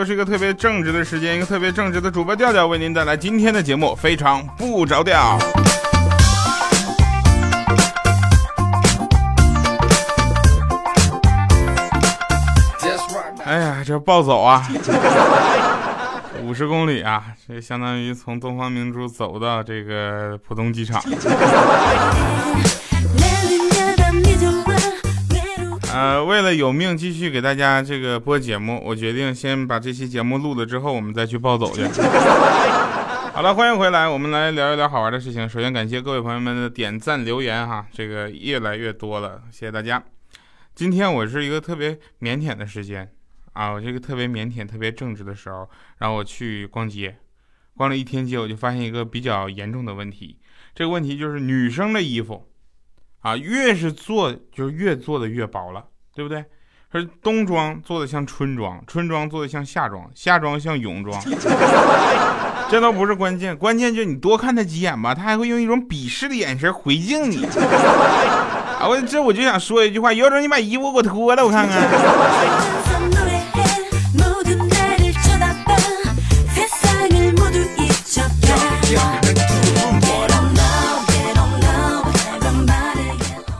又是一个特别正直的时间，一个特别正直的主播调调为您带来今天的节目，非常不着调。哎呀，这暴走啊！五十公里啊，这相当于从东方明珠走到这个浦东机场。呃，为了有命继续给大家这个播节目，我决定先把这期节目录了之后，我们再去暴走去。好了，欢迎回来，我们来聊一聊好玩的事情。首先感谢各位朋友们的点赞留言哈，这个越来越多了，谢谢大家。今天我是一个特别腼腆的时间啊，我这个特别腼腆、特别正直的时候，然后我去逛街，逛了一天街，我就发现一个比较严重的问题。这个问题就是女生的衣服。啊，越是做就越做的越薄了，对不对？说冬装做的像春装，春装做的像夏装，夏装像泳装。这都不是关键，关键就是你多看他几眼吧，他还会用一种鄙视的眼神回敬你。啊，我这我就想说一句话，有种你把衣服给我脱了，我看看。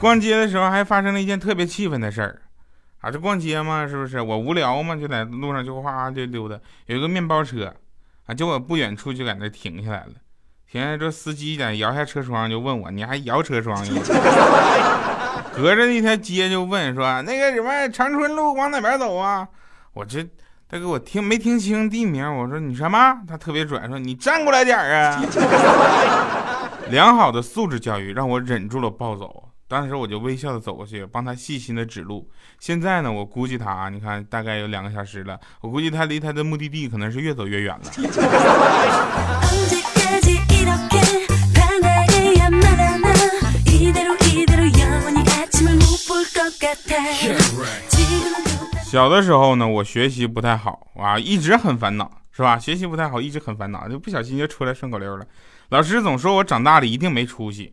逛街的时候还发生了一件特别气愤的事儿，啊，这逛街嘛，是不是？我无聊嘛，就在路上就哗就溜达，有一个面包车，啊，结果不远处就在那停下来了，停下来之后，司机在摇下车窗就问我，你还摇车窗呀？隔着一条街就问说，那个什么长春路往哪边走啊？我这大哥我听没听清地名？我说你什么？他特别拽，说你站过来点啊！良好的素质教育让我忍住了暴走。当时我就微笑的走过去，帮他细心的指路。现在呢，我估计他啊，你看大概有两个小时了，我估计他离他的目的地可能是越走越远了。小的时候呢，我学习不太好啊，一直很烦恼，是吧？学习不太好，一直很烦恼，就不小心就出来顺口溜了。老师总说我长大了一定没出息。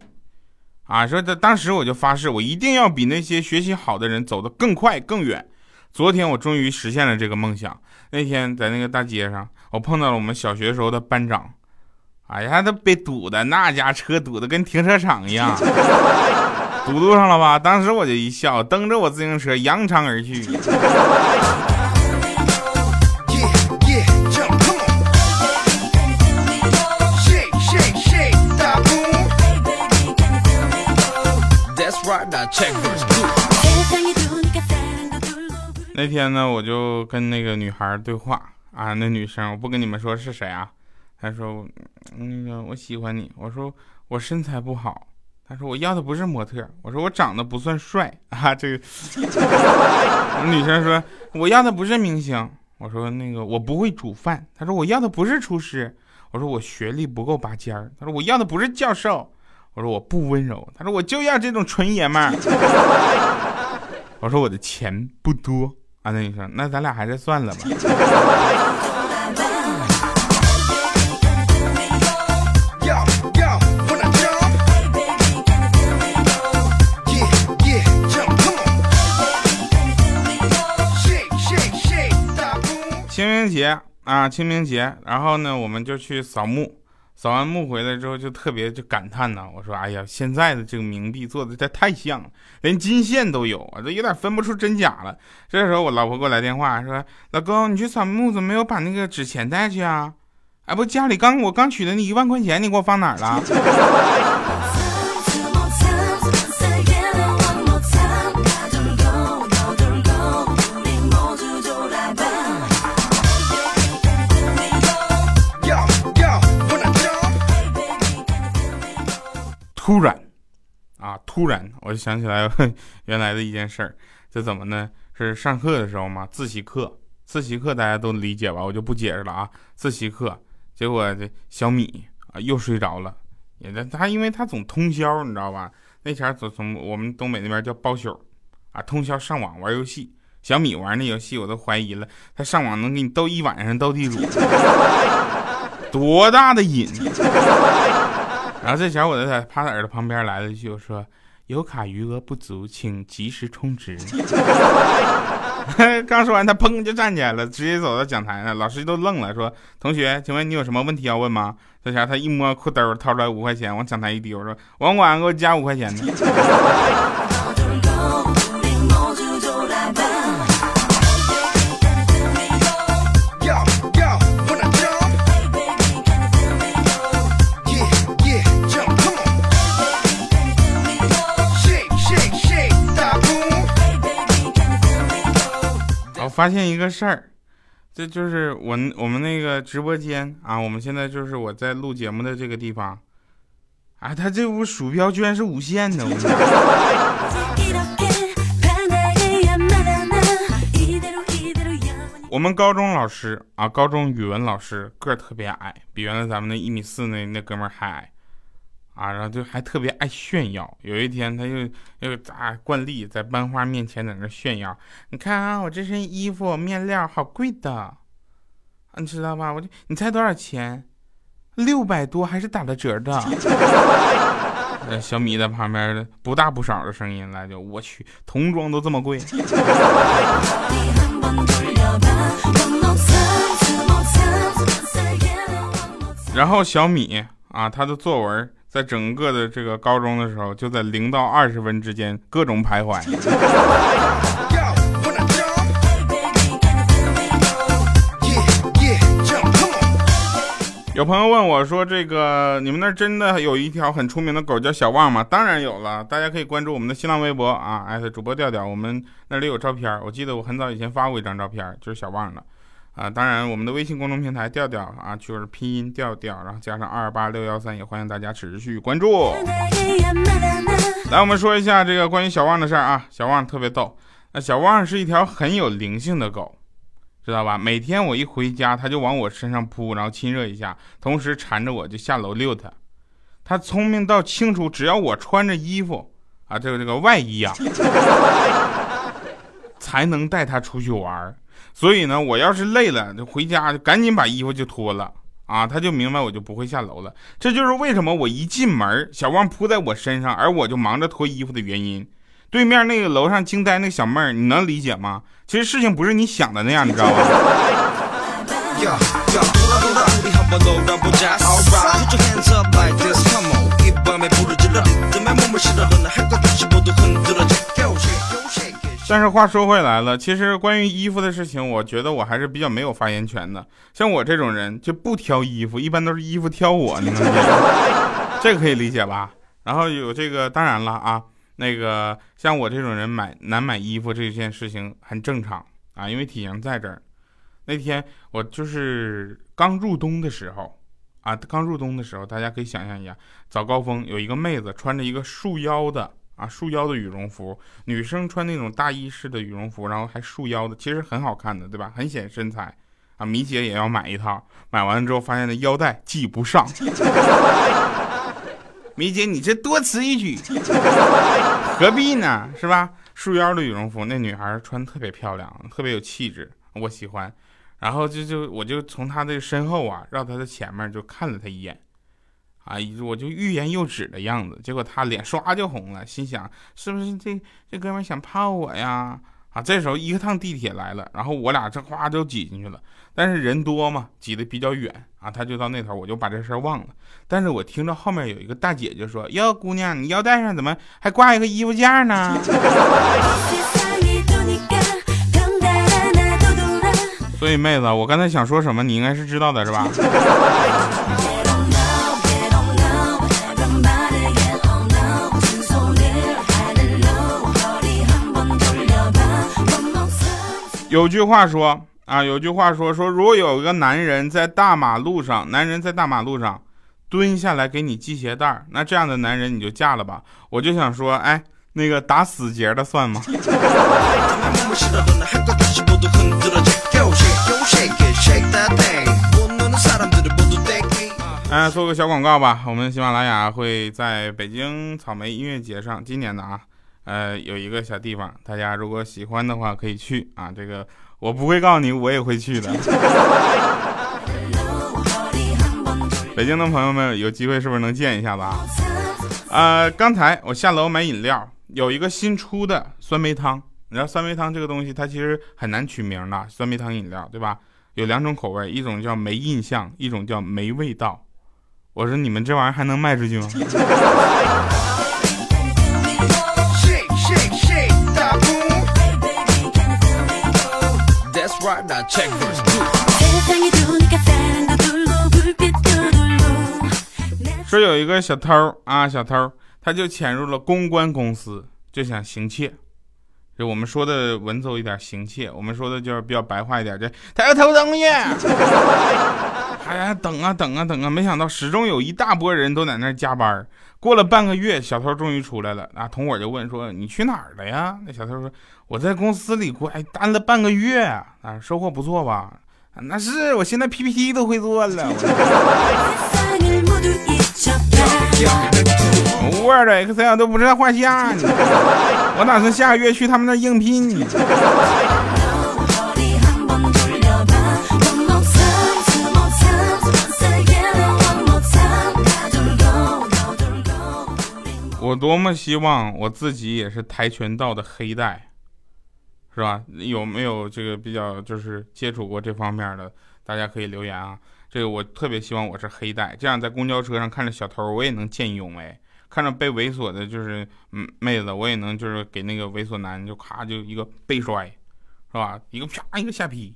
啊，说这当时我就发誓，我一定要比那些学习好的人走得更快更远。昨天我终于实现了这个梦想。那天在那个大街上，我碰到了我们小学时候的班长。哎呀，他被堵的那家车堵的跟停车场一样，堵路上了吧？当时我就一笑，蹬着我自行车扬长而去。那天呢，我就跟那个女孩对话啊，那女生我不跟你们说是谁啊，她说那个我喜欢你，我说我身材不好，她说我要的不是模特，我说我长得不算帅啊，这个女生说我要的不是明星，我说那个我不会煮饭，她说我要的不是厨师，我说我学历不够拔尖儿，她说我要的不是教授。我说我不温柔，他说我就要这种纯爷们儿。我说我的钱不多啊，那你说，那咱俩还是算了吧。清明节啊，清明节，然后呢，我们就去扫墓。扫完墓回来之后，就特别就感叹呐，我说：“哎呀，现在的这个冥币做的这太像了，连金线都有啊，都有点分不出真假了。”这时候我老婆给我来电话说：“老公，你去扫墓怎么没有把那个纸钱带去啊？哎，不，家里刚我刚取的那一万块钱，你给我放哪儿了？” 突然，啊，突然我就想起来 原来的一件事儿，这怎么呢？是上课的时候嘛，自习课，自习课大家都理解吧？我就不解释了啊。自习课，结果这小米啊又睡着了，也他因为他总通宵，你知道吧？那前儿总从我们东北那边叫包宿，啊，通宵上网玩游戏。小米玩那游戏，我都怀疑了，他上网能给你斗一晚上斗地主，多大的瘾！然后这小伙子在趴在耳朵旁边来了一句，我说：“有卡余额不足，请及时充值。”刚说完，他砰就站起来了，直接走到讲台上，老师都愣了，说：“同学，请问你有什么问题要问吗？”这下他一摸裤兜，掏出来五块钱，往讲台一丢，说：“网管给我加五块钱呢。”发现一个事儿，这就是我我们那个直播间啊，我们现在就是我在录节目的这个地方，啊，他这屋鼠标居然是无线的，我们高中老师啊，高中语文老师个儿特别矮，比原来咱们那一米四那那哥们儿还矮。啊，然后就还特别爱炫耀。有一天，他又又咋惯例在班花面前在那炫耀。你看啊，我这身衣服面料好贵的，你知道吧？我就你猜多少钱？六百多，还是打了折的。小米在旁边不大不少的声音来就我去，童装都这么贵。然后小米啊，他的作文。在整个的这个高中的时候，就在零到二十分之间各种徘徊。有朋友问我说：“这个你们那真的有一条很出名的狗叫小旺吗？”当然有了，大家可以关注我们的新浪微博啊，艾特主播调调，我们那里有照片。我记得我很早以前发过一张照片，就是小旺的。啊，当然，我们的微信公众平台调调啊，就是拼音调调，然后加上二八六幺三，也欢迎大家持续关注。来，我们说一下这个关于小旺的事儿啊。小旺特别逗，那小旺是一条很有灵性的狗，知道吧？每天我一回家，它就往我身上扑，然后亲热一下，同时缠着我就下楼遛它。它聪明到清楚，只要我穿着衣服啊，这个这个外衣啊，才能带它出去玩儿。所以呢，我要是累了，就回家就赶紧把衣服就脱了啊，他就明白我就不会下楼了。这就是为什么我一进门，小旺扑在我身上，而我就忙着脱衣服的原因。对面那个楼上惊呆那小妹儿，你能理解吗？其实事情不是你想的那样，你知道吧？但是话说回来了，其实关于衣服的事情，我觉得我还是比较没有发言权的。像我这种人就不挑衣服，一般都是衣服挑我，你能理解？这个可以理解吧？然后有这个，当然了啊，那个像我这种人买难买衣服这件事情很正常啊，因为体型在这儿。那天我就是刚入冬的时候啊，刚入冬的时候，大家可以想象一下，早高峰有一个妹子穿着一个束腰的。啊，束腰的羽绒服，女生穿那种大衣式的羽绒服，然后还束腰的，其实很好看的，对吧？很显身材。啊，米姐也要买一套，买完之后发现那腰带系不上。米姐，你这多此一举，何必呢？是吧？束腰的羽绒服，那女孩穿特别漂亮，特别有气质，我喜欢。然后就就我就从她的身后啊，绕她的前面就看了她一眼。啊，我就欲言又止的样子，结果他脸唰就红了，心想是不是这这哥们想泡我呀？啊，这时候一趟地铁来了，然后我俩这哗就挤进去了，但是人多嘛，挤得比较远啊，他就到那头，我就把这事儿忘了。但是我听到后面有一个大姐姐说：“哟，姑娘，你腰带上怎么还挂一个衣服架呢？” 所以妹子，我刚才想说什么，你应该是知道的，是吧？有句话说啊，有句话说说，如果有一个男人在大马路上，男人在大马路上蹲下来给你系鞋带儿那这样的男人你就嫁了吧。我就想说，哎，那个打死结的算吗？哎，做个小广告吧，我们喜马拉雅会在北京草莓音乐节上，今年的啊。呃，有一个小地方，大家如果喜欢的话可以去啊。这个我不会告诉你，我也会去的。北京的朋友们有机会是不是能见一下吧？呃，刚才我下楼买饮料，有一个新出的酸梅汤，你知道酸梅汤这个东西，它其实很难取名的，酸梅汤饮料，对吧？有两种口味，一种叫没印象，一种叫没味道。我说你们这玩意儿还能卖出去吗？说有一个小偷啊，小偷他就潜入了公关公司，就想行窃。就我们说的文绉一点，行窃；我们说的就是比较白话一点，这他要偷东西。哎呀，等啊等啊等啊，没想到始终有一大波人都在那加班。过了半个月，小偷终于出来了。啊，同伙就问说：“你去哪儿了呀？”那小偷说：“我在公司里过，哎，待了半个月啊，收获不错吧？”那是，我现在 PPT 都会做了。Word、Excel 都不知道画下呢。我打算下个月去他们那应聘。我多么希望我自己也是跆拳道的黑带，是吧？有没有这个比较就是接触过这方面的？大家可以留言啊。这个我特别希望我是黑带，这样在公交车上看着小偷，我也能见义勇为；看着被猥琐的，就是嗯妹子，我也能就是给那个猥琐男就咔就一个背摔，是吧？一个啪一个下劈，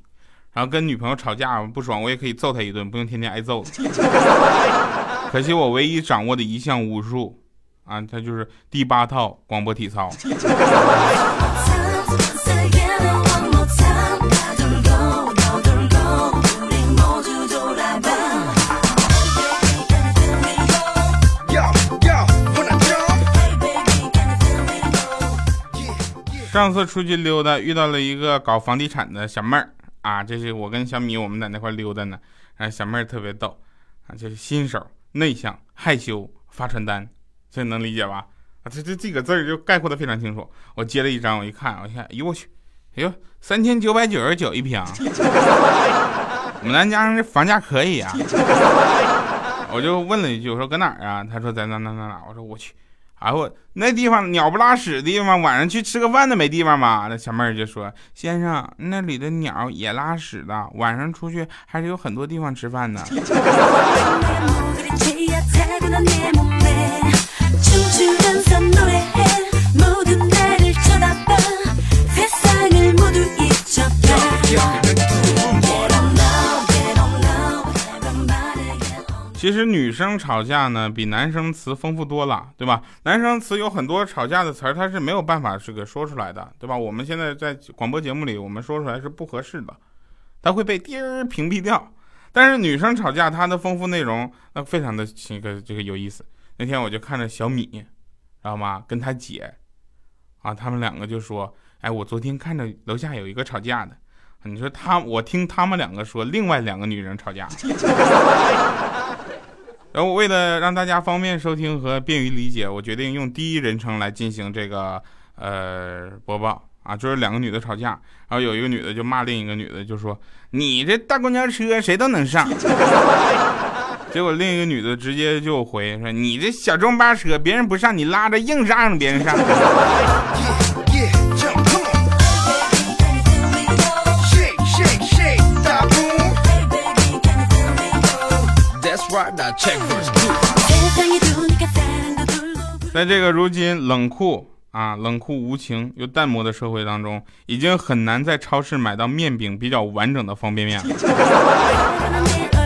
然后跟女朋友吵架不爽，我也可以揍他一顿，不用天天挨揍。可惜我唯一掌握的一项武术。啊，他就是第八套广播体操。上次出去溜达，遇到了一个搞房地产的小妹儿啊，这是我跟小米我们在那块溜达呢，啊，小妹儿特别逗啊，就是新手、内向、害羞、发传单。这能理解吧？啊，这这几个字儿就概括的非常清楚。我接了一张，我一看，我一看，哎呦我去，哎呦，三千九百九十九一平，我们南家这房价可以啊。我就问了一句，我说搁哪儿啊？他说在哪哪哪哪。我说我去，哎我那地方鸟不拉屎的地方，晚上去吃个饭都没地方吗？那小妹儿就说，先生，那里的鸟也拉屎的，晚上出去还是有很多地方吃饭的。其实女生吵架呢，比男生词丰富多了，对吧？男生词有很多吵架的词儿，他是没有办法这个说出来的，对吧？我们现在在广播节目里，我们说出来是不合适的，他会被滴儿屏蔽掉。但是女生吵架，她的丰富内容那非常的这个这个有意思。那天我就看着小米，知道吗？跟他姐，啊，他们两个就说：“哎，我昨天看着楼下有一个吵架的。”你说他，我听他们两个说，另外两个女人吵架。然后为了让大家方便收听和便于理解，我决定用第一人称来进行这个呃播报啊，就是两个女的吵架，然后有一个女的就骂另一个女的，就说你这大公交车谁都能上，结果另一个女的直接就回说你这小中巴车别人不上你拉着硬让别人上。在这个如今冷酷啊、冷酷无情又淡漠的社会当中，已经很难在超市买到面饼比较完整的方便面了。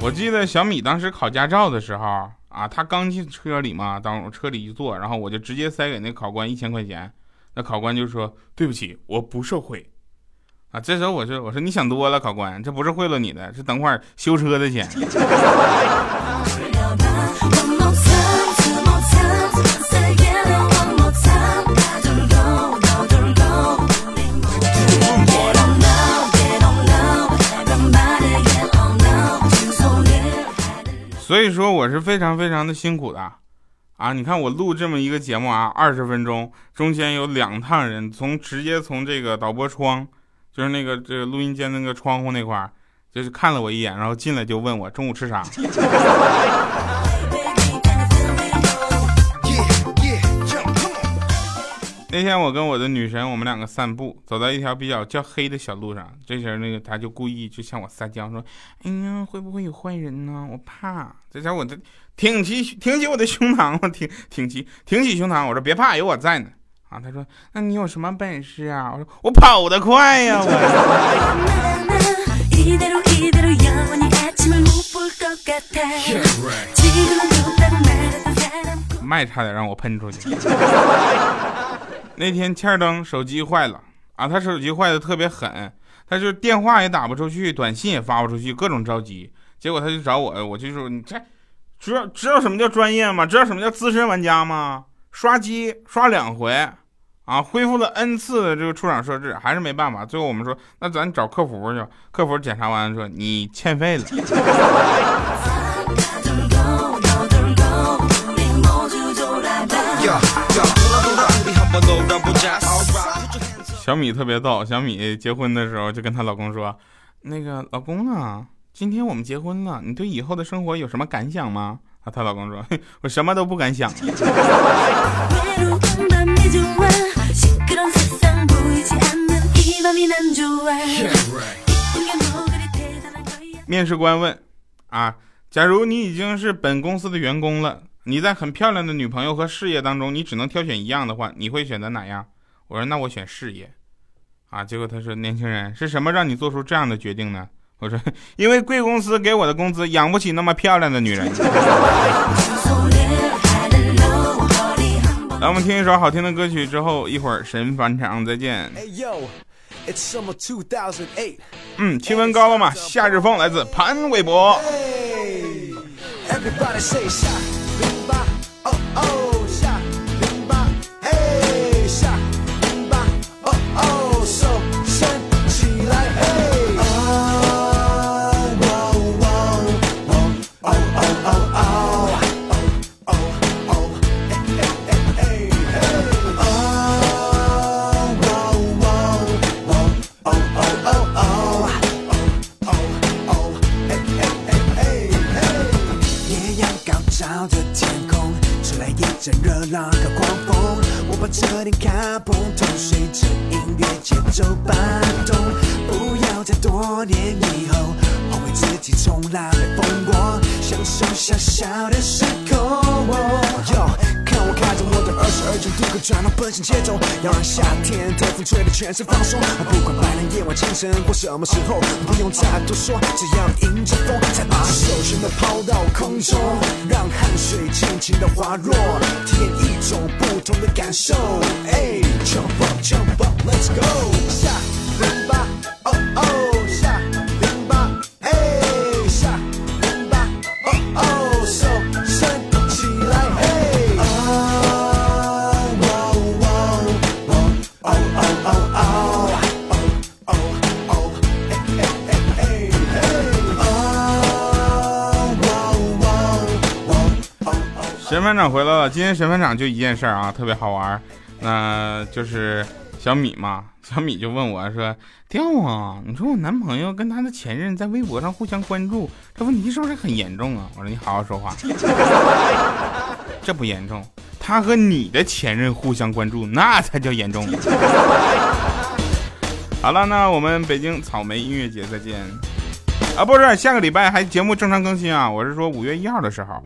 我记得小米当时考驾照的时候啊，他刚进车里嘛，当车里一坐，然后我就直接塞给那考官一千块钱，那考官就说：“对不起，我不受贿。”啊，这时候我说我说你想多了，考官，这不是贿赂你的，是等会儿修车的钱。所以说我是非常非常的辛苦的，啊，你看我录这么一个节目啊，二十分钟，中间有两趟人，从直接从这个导播窗。就是那个这个录音间那个窗户那块儿，就是看了我一眼，然后进来就问我中午吃啥。那天我跟我的女神，我们两个散步，走到一条比较较黑的小路上。这时候，那个她就故意就向我撒娇说：“哎呀，会不会有坏人呢？我怕。”这时候，我就挺起挺起我的胸膛，我挺挺起挺起胸膛，我说：“别怕，有我在呢。”啊，她说：“那你有什么本事啊？”我说：“我跑得快呀！”我麦差点让我喷出去。那天欠灯手机坏了啊，他手机坏的特别狠，他就电话也打不出去，短信也发不出去，各种着急。结果他就找我，我就说你这知道知道什么叫专业吗？知道什么叫资深玩家吗？刷机刷两回啊，恢复了 N 次的这个出厂设置，还是没办法。最后我们说那咱找客服去，客服检查完说你欠费了。小米特别逗，小米结婚的时候就跟她老公说：“那个老公啊，今天我们结婚了，你对以后的生活有什么感想吗？”啊，她老公说：“ 我什么都不敢想。”面试官问：“啊，假如你已经是本公司的员工了？”你在很漂亮的女朋友和事业当中，你只能挑选一样的话，你会选择哪样？我说那我选事业，啊，结果他说年轻人是什么让你做出这样的决定呢？我说因为贵公司给我的工资养不起那么漂亮的女人。来，我们听一首好听的歌曲之后，一会儿神返场再见。嗯，气温高了嘛？夏日风来自潘玮柏。转到行节奏，要让夏天的风吹得全身放松。不管白天、夜晚、清晨或什么时候，不用再多说，只要迎着风，再把手全都抛到空中，让汗水尽情地滑落，体验一种不同的感受。哎，Jump up，Jump up，Let's go，班长回来了，今天神班长就一件事儿啊，特别好玩，那就是小米嘛，小米就问我说：“掉啊，你说我男朋友跟他的前任在微博上互相关注，这问题是不是很严重啊？”我说：“你好好说话，这不严重，他和你的前任互相关注，那才叫严重。”好了，那我们北京草莓音乐节再见啊，不是下个礼拜还节目正常更新啊，我是说五月一号的时候。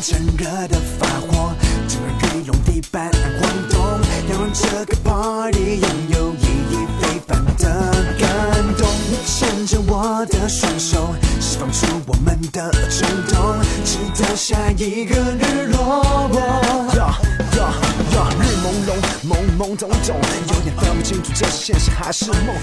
趁热的发火，整个雨龙地板晃动，要让这个 party 拥有意义非凡的感动。你牵着我的双手，释放出我们的冲动，直到下一个日落。日朦胧，懵懵懂懂，有点分不清楚这是现实还是梦。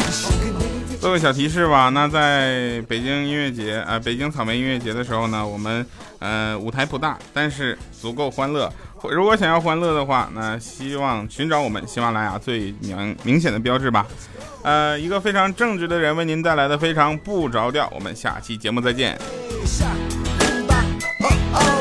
做个小提示吧，那在北京音乐节啊，北京草莓音乐节的时候呢，我们呃舞台不大，但是足够欢乐。如果想要欢乐的话，那希望寻找我们喜马拉雅最明明显的标志吧。呃，一个非常正直的人为您带来的非常不着调。我们下期节目再见。哦哦